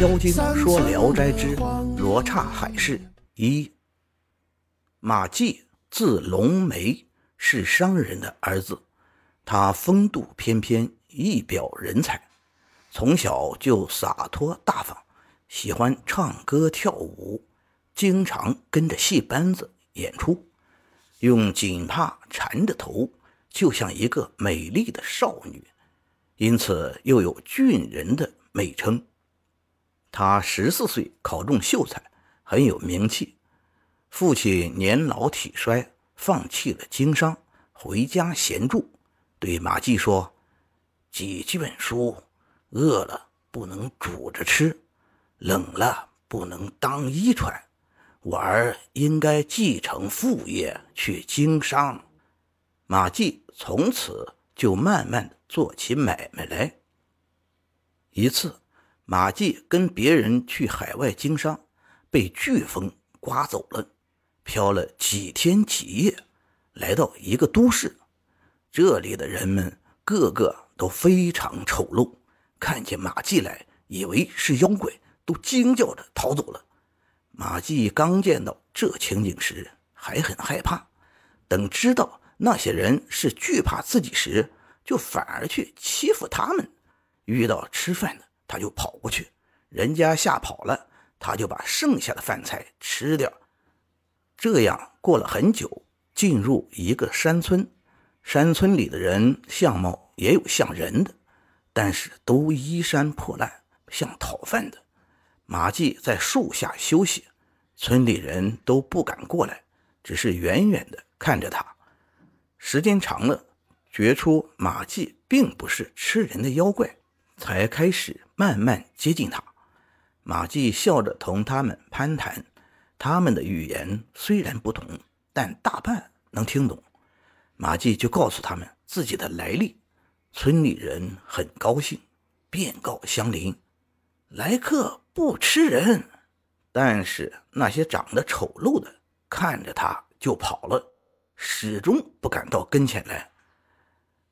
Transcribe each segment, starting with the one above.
妖精说《聊斋之罗刹海市》一。马季字龙眉，是商人的儿子。他风度翩翩，一表人才，从小就洒脱大方，喜欢唱歌跳舞，经常跟着戏班子演出，用锦帕缠着头，就像一个美丽的少女，因此又有俊人的美称。他十四岁考中秀才，很有名气。父亲年老体衰，放弃了经商，回家闲住，对马季说：“几几本书，饿了不能煮着吃，冷了不能当衣穿。我儿应该继承父业去经商。”马季从此就慢慢的做起买卖来。一次。马季跟别人去海外经商，被飓风刮走了，漂了几天几夜，来到一个都市，这里的人们个个都非常丑陋，看见马季来，以为是妖怪，都惊叫着逃走了。马季刚见到这情景时，还很害怕，等知道那些人是惧怕自己时，就反而去欺负他们。遇到吃饭的。他就跑过去，人家吓跑了，他就把剩下的饭菜吃掉。这样过了很久，进入一个山村，山村里的人相貌也有像人的，但是都衣衫破烂，像讨饭的。马季在树下休息，村里人都不敢过来，只是远远的看着他。时间长了，觉出马季并不是吃人的妖怪。才开始慢慢接近他，马季笑着同他们攀谈，他们的语言虽然不同，但大半能听懂。马季就告诉他们自己的来历，村里人很高兴，便告乡邻：来客不吃人。但是那些长得丑陋的看着他就跑了，始终不敢到跟前来。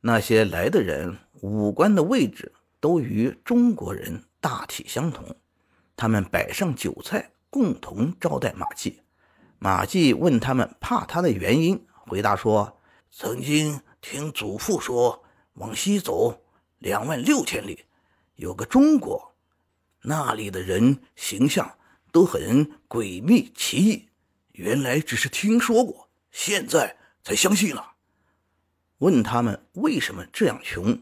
那些来的人五官的位置。都与中国人大体相同，他们摆上酒菜，共同招待马季。马季问他们怕他的原因，回答说：“曾经听祖父说，往西走两万六千里，有个中国，那里的人形象都很诡秘奇异。原来只是听说过，现在才相信了。”问他们为什么这样穷。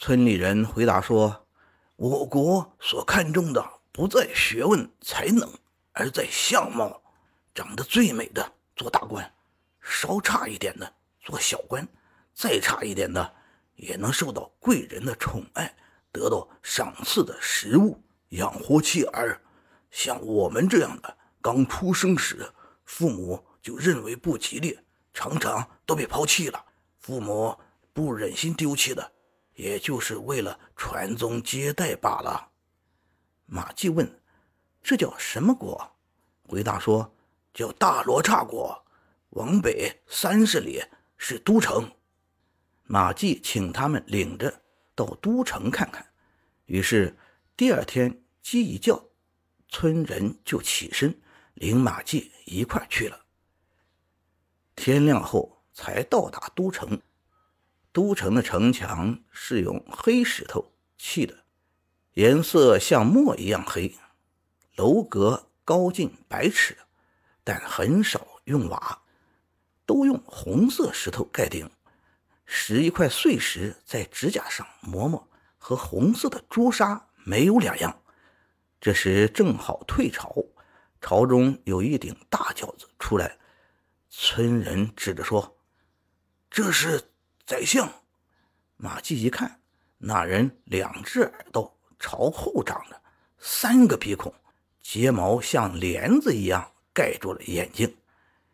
村里人回答说：“我国所看重的不在学问才能，而在相貌。长得最美的做大官，稍差一点的做小官，再差一点的也能受到贵人的宠爱，得到赏赐的食物，养活妻儿。像我们这样的，刚出生时父母就认为不吉利，常常都被抛弃了。父母不忍心丢弃的。”也就是为了传宗接代罢了。马季问：“这叫什么国？”回答说：“叫大罗刹国，往北三十里是都城。”马季请他们领着到都城看看。于是第二天鸡一叫，村人就起身领马季一块去了。天亮后才到达都城。都城的城墙是用黑石头砌的，颜色像墨一样黑。楼阁高近百尺，但很少用瓦，都用红色石头盖顶。拾一块碎石在指甲上磨磨，和红色的朱砂没有两样。这时正好退潮，潮中有一顶大轿子出来，村人指着说：“这是。”宰相马季一看，那人两只耳朵朝后长着，三个鼻孔，睫毛像帘子一样盖住了眼睛。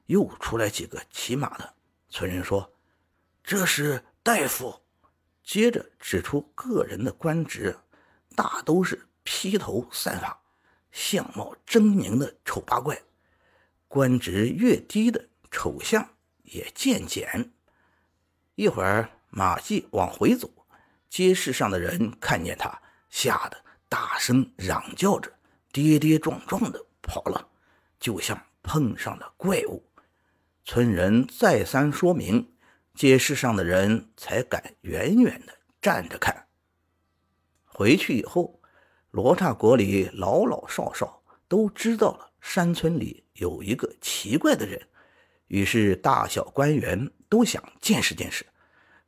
又出来几个骑马的村人说：“这是大夫。”接着指出个人的官职，大都是披头散发、相貌狰狞的丑八怪。官职越低的丑相也渐减。一会儿，马季往回走，街市上的人看见他，吓得大声嚷叫着，跌跌撞撞的跑了，就像碰上了怪物。村人再三说明，街市上的人才敢远远的站着看。回去以后，罗刹国里老老少少都知道了山村里有一个奇怪的人，于是大小官员都想见识见识，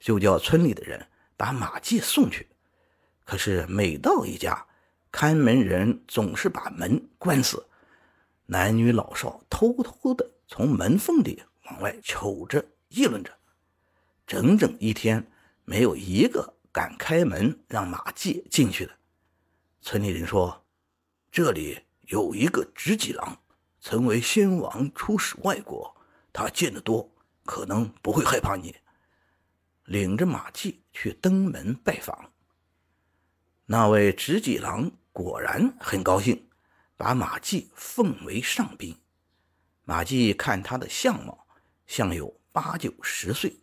就叫村里的人把马季送去。可是每到一家，看门人总是把门关死，男女老少偷偷的从门缝里往外瞅着，议论着，整整一天没有一个。敢开门让马季进去的，村里人说：“这里有一个执戟郎，曾为先王出使外国，他见得多，可能不会害怕你。”领着马季去登门拜访。那位执戟郎果然很高兴，把马季奉为上宾。马季看他的相貌，像有八九十岁，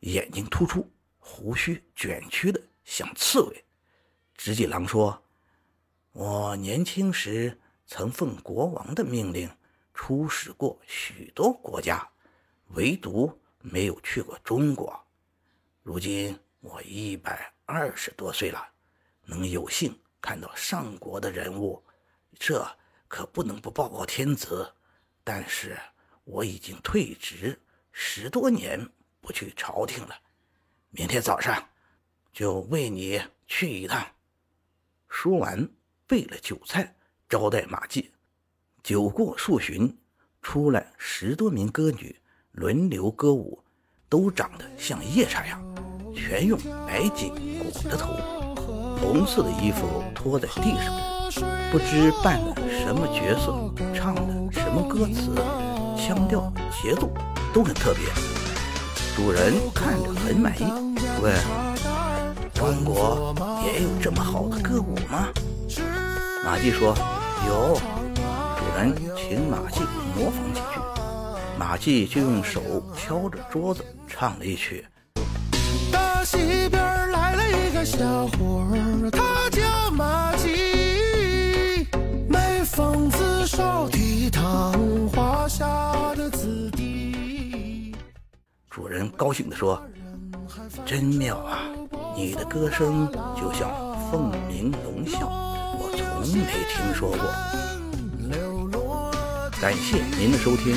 眼睛突出。胡须卷曲的像刺猬。直戟郎说：“我年轻时曾奉国王的命令出使过许多国家，唯独没有去过中国。如今我一百二十多岁了，能有幸看到上国的人物，这可不能不报告天子。但是我已经退职十多年，不去朝廷了。”明天早上，就为你去一趟。说完，备了酒菜招待马季。酒过数巡，出来十多名歌女，轮流歌舞，都长得像夜叉样，全用白锦裹着头，红色的衣服拖在地上，不知扮的什么角色，唱的什么歌词，腔调节奏都很特别。主人看着很满意，问：“中国也有这么好的歌舞吗？”马季说：“有。”主人请马季模仿几句，马季就用手敲着桌子唱了一曲。大西边来了一个小伙儿，他叫马季，眉峰自守倜傥华夏的子弟。主人高兴地说：“真妙啊！你的歌声就像凤鸣龙啸，我从没听说过。”感谢您的收听，